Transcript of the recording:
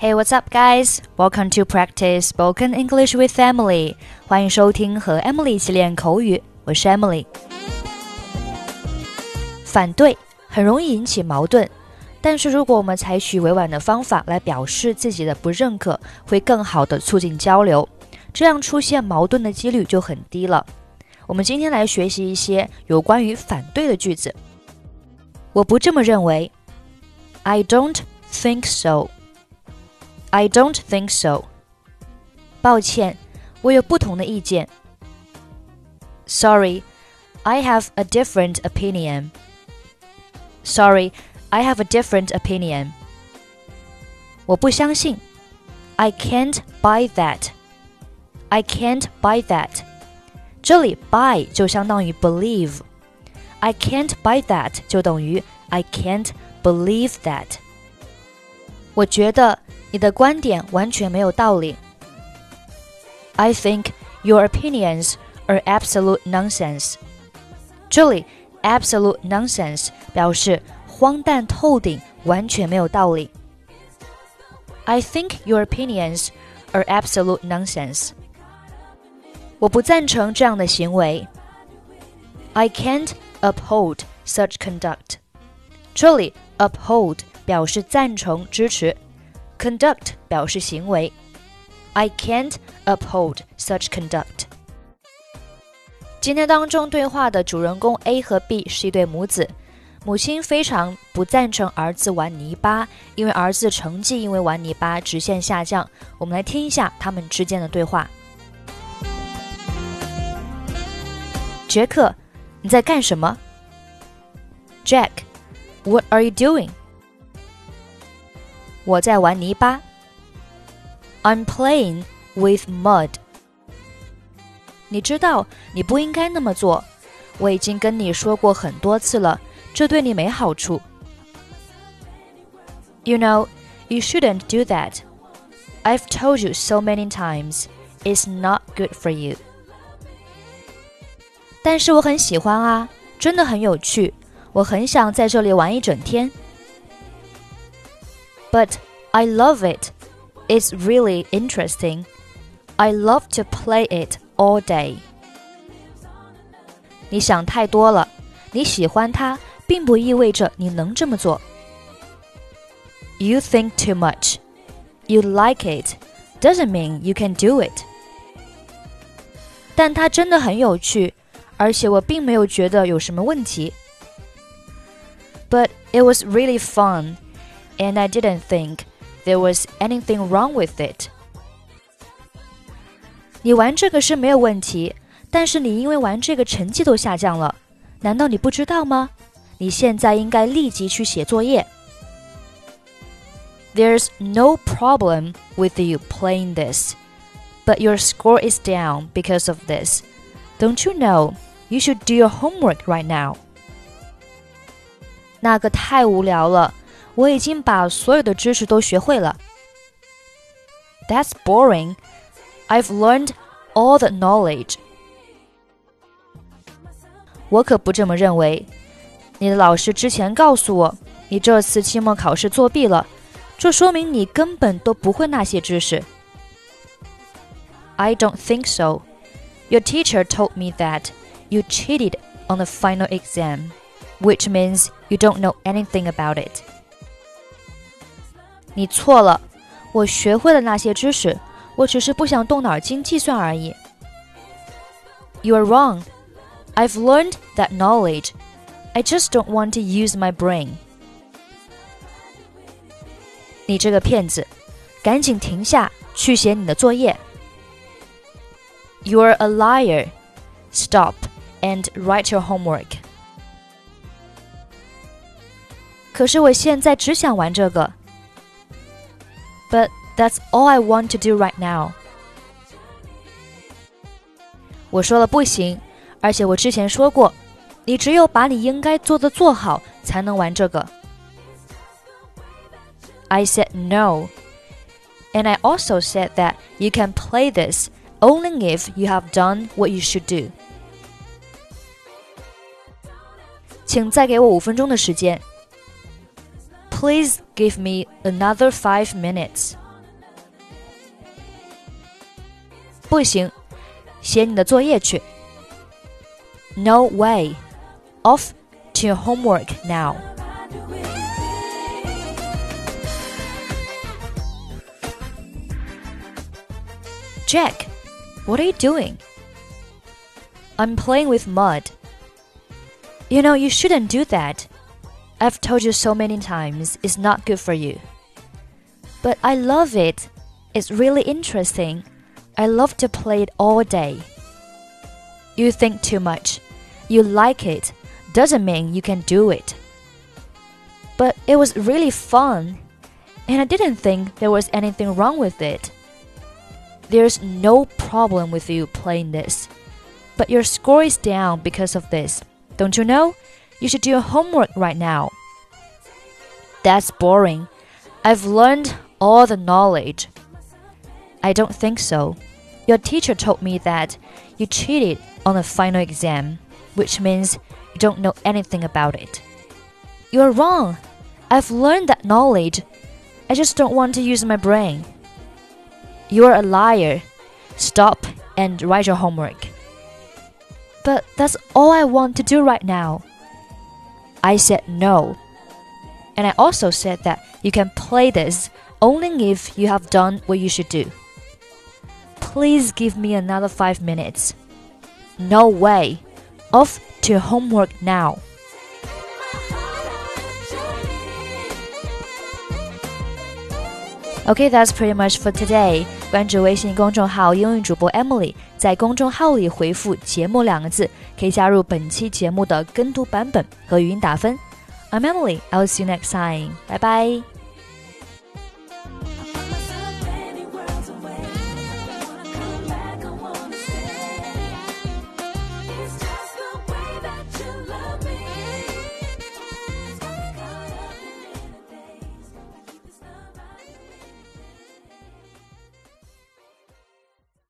Hey, what's up, guys? Welcome to practice spoken English with Emily. 欢迎收听和 Emily 一起练口语，我是 Emily。反对很容易引起矛盾，但是如果我们采取委婉的方法来表示自己的不认可，会更好的促进交流，这样出现矛盾的几率就很低了。我们今天来学习一些有关于反对的句子。我不这么认为。I don't think so. I don't think so. 抱歉，我有不同的意见。Sorry, I have a different opinion. Sorry, I have a different opinion. 我不相信。I can't buy that. I can't buy that. 这里 buy 就相当于 believe. I can't buy that 就等于 I can't believe that. 我觉得 你的观点完全没有道理。I think your opinions are absolute nonsense. 这里 absolute nonsense 表示荒诞透顶，完全没有道理。I think your opinions are absolute nonsense. 我不赞成这样的行为。I can't uphold such conduct. 这里 uphold 表示赞成、支持 ，conduct 表示行为。I can't uphold such conduct。今天当中对话的主人公 A 和 B 是一对母子，母亲非常不赞成儿子玩泥巴，因为儿子成绩因为玩泥巴直线下降。我们来听一下他们之间的对话。杰克，你在干什么？Jack，What are you doing？我在玩泥巴。I'm playing with mud。你知道你不应该那么做，我已经跟你说过很多次了，这对你没好处。You know, you shouldn't do that. I've told you so many times. It's not good for you. 但是我很喜欢啊，真的很有趣，我很想在这里玩一整天。but I love it. It's really interesting. I love to play it all day. 你想太多了，你喜欢它，并不意味着你能这么做。You think too much. You like it doesn't mean you can do it. 但它真的很有趣，而且我并没有觉得有什么问题。But it was really fun and I didn't think there was anything wrong with it. 你玩这个是没有问题，但是你因为玩这个成绩都下降了，难道你不知道吗？你现在应该立即去写作业。There's no problem with you playing this, but your score is down because of this. Don't you know you should do your homework right now? 那个太无聊了。 我已经把所有的知识都学会了。That's boring. I've learned all the knowledge. 我可不这么认为。你的老师之前告诉我，你这次期末考试作弊了，这说明你根本都不会那些知识。I don't think so. Your teacher told me that you cheated on the final exam, which means you don't know anything about it. 你错了，我学会了那些知识，我只是不想动脑筋计算而已。You are wrong. I've learned that knowledge. I just don't want to use my brain. 你这个骗子，赶紧停下，去写你的作业。You're a liar. Stop and write your homework. 可是我现在只想玩这个。 but that's all I want to do right now. 我说了不行，而且我之前说过，你只有把你应该做的做好，才能玩这个。I said no, and I also said that you can play this only if you have done what you should do. 请再给我五分钟的时间。 Please give me another five minutes. 不行，写你的作业去。No way. Off to your homework now. 'Jack, what are you doing? I'm playing with mud. You know, you shouldn't do that. I've told you so many times it's not good for you. But I love it. It's really interesting. I love to play it all day. You think too much. You like it doesn't mean you can do it. But it was really fun, and I didn't think there was anything wrong with it. There's no problem with you playing this, but your score is down because of this. Don't you know? You should do your homework right now. That's boring. I've learned all the knowledge. I don't think so. Your teacher told me that you cheated on the final exam, which means you don't know anything about it. You're wrong. I've learned that knowledge. I just don't want to use my brain. You're a liar. Stop and write your homework. But that's all I want to do right now. I said no. And I also said that you can play this only if you have done what you should do. Please give me another five minutes. No way. Off to your homework now. Okay, that's pretty much for today. 关注微信公众号“英语主播 Emily”， 在公众号里回复“节目”两个字，可以加入本期节目的跟读版本和语音打分。I'm Emily. I'll see you next time. Bye bye.